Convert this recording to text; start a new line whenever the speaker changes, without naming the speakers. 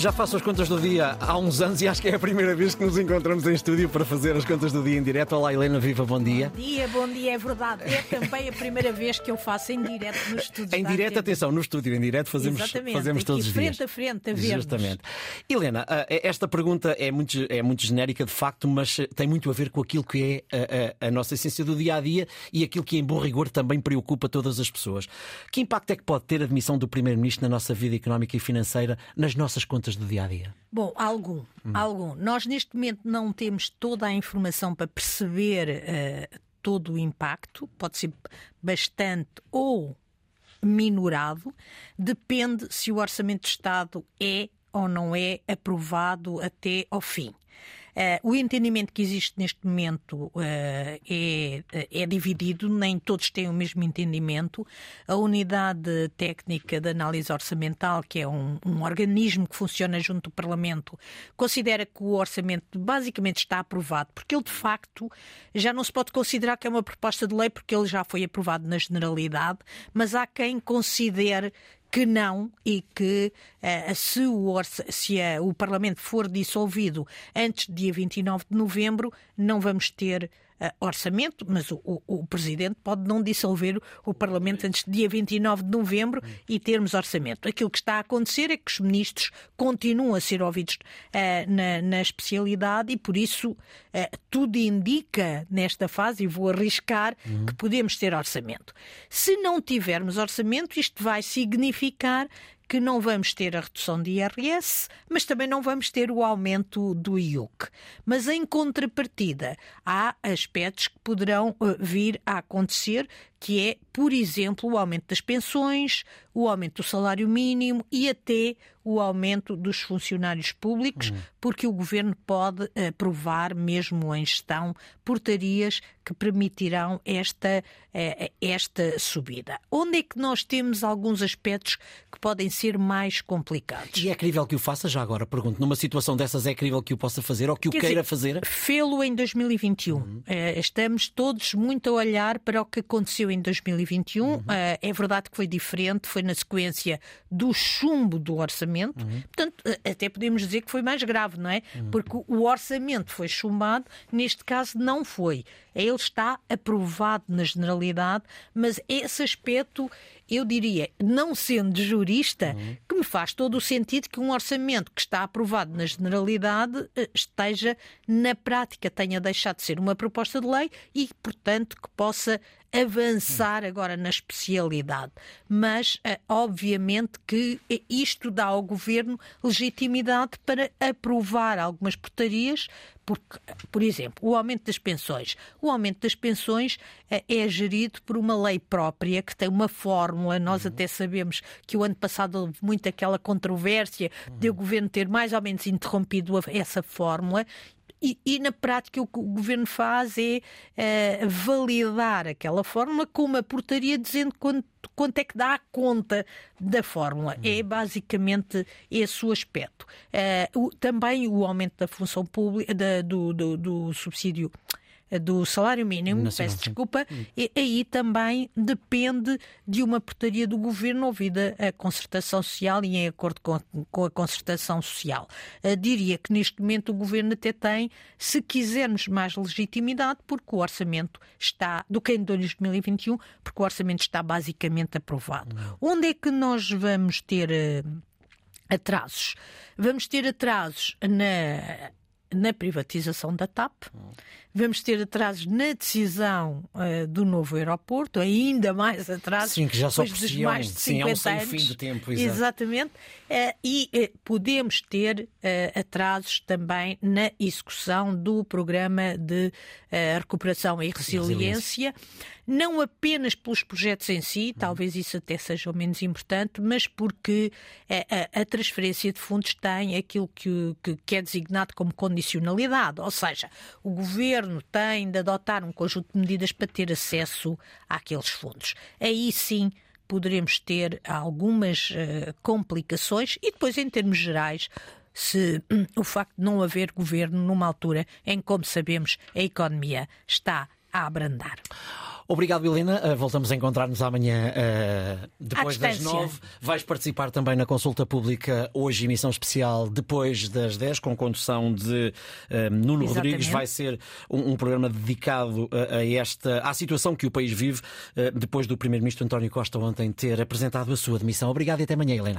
Já faço as contas do dia há uns anos e acho que é a primeira vez que nos encontramos em estúdio para fazer as contas do dia em direto. Olá, Helena Viva, bom dia.
Bom dia, bom dia, é verdade. É também a primeira vez que eu faço em direto no estúdio.
Em direto, atenção, no estúdio em direto fazemos,
Exatamente,
fazemos todos os
frente
dias.
a frente a ver
Justamente. Helena, ah, esta pergunta é muito, é muito genérica de facto, mas tem muito a ver com aquilo que é a, a- a nossa essência do dia a dia e aquilo que, em bom rigor, também preocupa todas as pessoas. Que impacto é que pode ter a demissão do Primeiro-Ministro na nossa vida económica e financeira, nas nossas contas do dia a dia?
Bom, algum, algum. Nós neste momento não temos toda a informação para perceber eh, todo o impacto, pode ser bastante ou minorado, depende se o Orçamento de Estado é ou não é aprovado até ao fim. Eh, o entendimento que existe neste momento eh, é, é dividido, nem todos têm o mesmo entendimento. A Unidade Técnica de Análise Orçamental, que é um, um organismo que funciona junto do Parlamento, considera que o orçamento basicamente está aprovado, porque ele de facto já não se pode considerar que é uma proposta de lei, porque ele já foi aprovado na generalidade, mas há quem considere que não e que eh, se, o, se eh, o Parlamento for dissolvido antes do dia 29 de novembro, não vamos ter orçamento, mas o, o- o Presidente pode não dissolver o Parlamento antes do dia 29 de novembro e termos orçamento. Aquilo que está a acontecer é que os ministros continuam a ser ouvidos eh, na, na especialidade e, por isso, eh, tudo indica nesta fase, e vou arriscar, que podemos ter orçamento. Se não tivermos orçamento, isto vai significar que não vamos ter a redução de IRS, mas também não vamos ter o aumento do IUC. Mas em contrapartida, há aspectos que poderão eh, vir a acontecer, que é, por exemplo, o aumento das pensões, o aumento do salário mínimo e até o aumento dos funcionários públicos, porque o governo pode aprovar, mesmo em gestão, portarias que permitirão esta, eh, esta subida. Onde é que nós temos alguns aspectos que podem ser mais complicados?
E é crível que o faça já agora? Pergunto, numa situação dessas é crível que o possa fazer ou que o
Quer
queira
dizer,
fazer?
Fê-lo em 2021. Eh, estamos todos muito a olhar para o que aconteceu em 2021. Eh, é verdade que foi diferente, foi na sequência do chumbo do orçamento. Portanto, eh, até podemos dizer que foi mais grave, não é? Porque o orçamento foi chumbado, neste caso não foi. Ele está aprovado na generalidade, mas esse aspecto, eu diria, não sendo jurista, que me faz todo o sentido que um orçamento que está aprovado na generalidade eh, esteja na prática, tenha deixado de ser uma proposta de lei e, portanto, que possa avançar agora na especialidade. Mas, eh, obviamente, que eh, isto dá ao governo legitimidade para aprovar algumas portarias, porque, por exemplo, o aumento das pensões. O aumento das pensões eh, é gerido por uma lei própria que tem uma fórmula. Nós até sabemos que o ano passado houve muito aquela controvérsia de o governo ter mais ou menos interrompido essa fórmula. E, e, na prática o que o governo faz é eh, validar aquela fórmula com uma portaria dizendo quanto, quanto é que dá a conta da fórmula. É basicamente esse o aspecto. Eh, o- também o aumento da função pública, da- do, do- do subsídio. Eh, Do salário mínimo,
Nacional,
peço desculpa, e aí também depende de uma portaria do governo ouvida a concertação social e em acordo com, com a concertação social. Eh, diria que neste momento o governo até tem, se quisermos mais legitimidade, porque o orçamento está, do que em 2021, porque o orçamento está basicamente aprovado. Onde é que nós vamos ter eh, atrasos? Vamos ter atrasos na na privatização da TAP, vamos ter atrasos na decisão eh, do novo aeroporto, ainda mais atrasos.
Sim, que já só apreciam.
mais de
Sim, é um
50 anos.
fim de tempo, exato.
Exatamente. Eh, e eh, podemos ter eh, atrasos também na execução do programa de recuperação e resiliência, não apenas pelos projetos em si, talvez isso até seja o menos importante, mas porque a, a transferência de fundos tem aquilo que, que- que é designado como condicionalidade, ou seja, o governo tem de adotar um conjunto de medidas para ter acesso àqueles fundos. Aí sim poderemos ter algumas eh, complicações e depois, em termos gerais, se hum, o facto de não haver governo numa altura em como sabemos, a economia está a abrandar.
Obrigado, Helena. Uh, voltamos a encontrar-nos amanhã uh, depois das nove. Vais participar também na consulta pública hoje, emissão especial depois das dez, com condução de uh, Nuno Exatamente. Rodrigues. Vai ser um, um programa dedicado a, a, esta à situação que o país vive depois do Primeiro-Ministro António Costa ontem ter apresentado a sua demissão. Obrigado e até amanhã, Helena.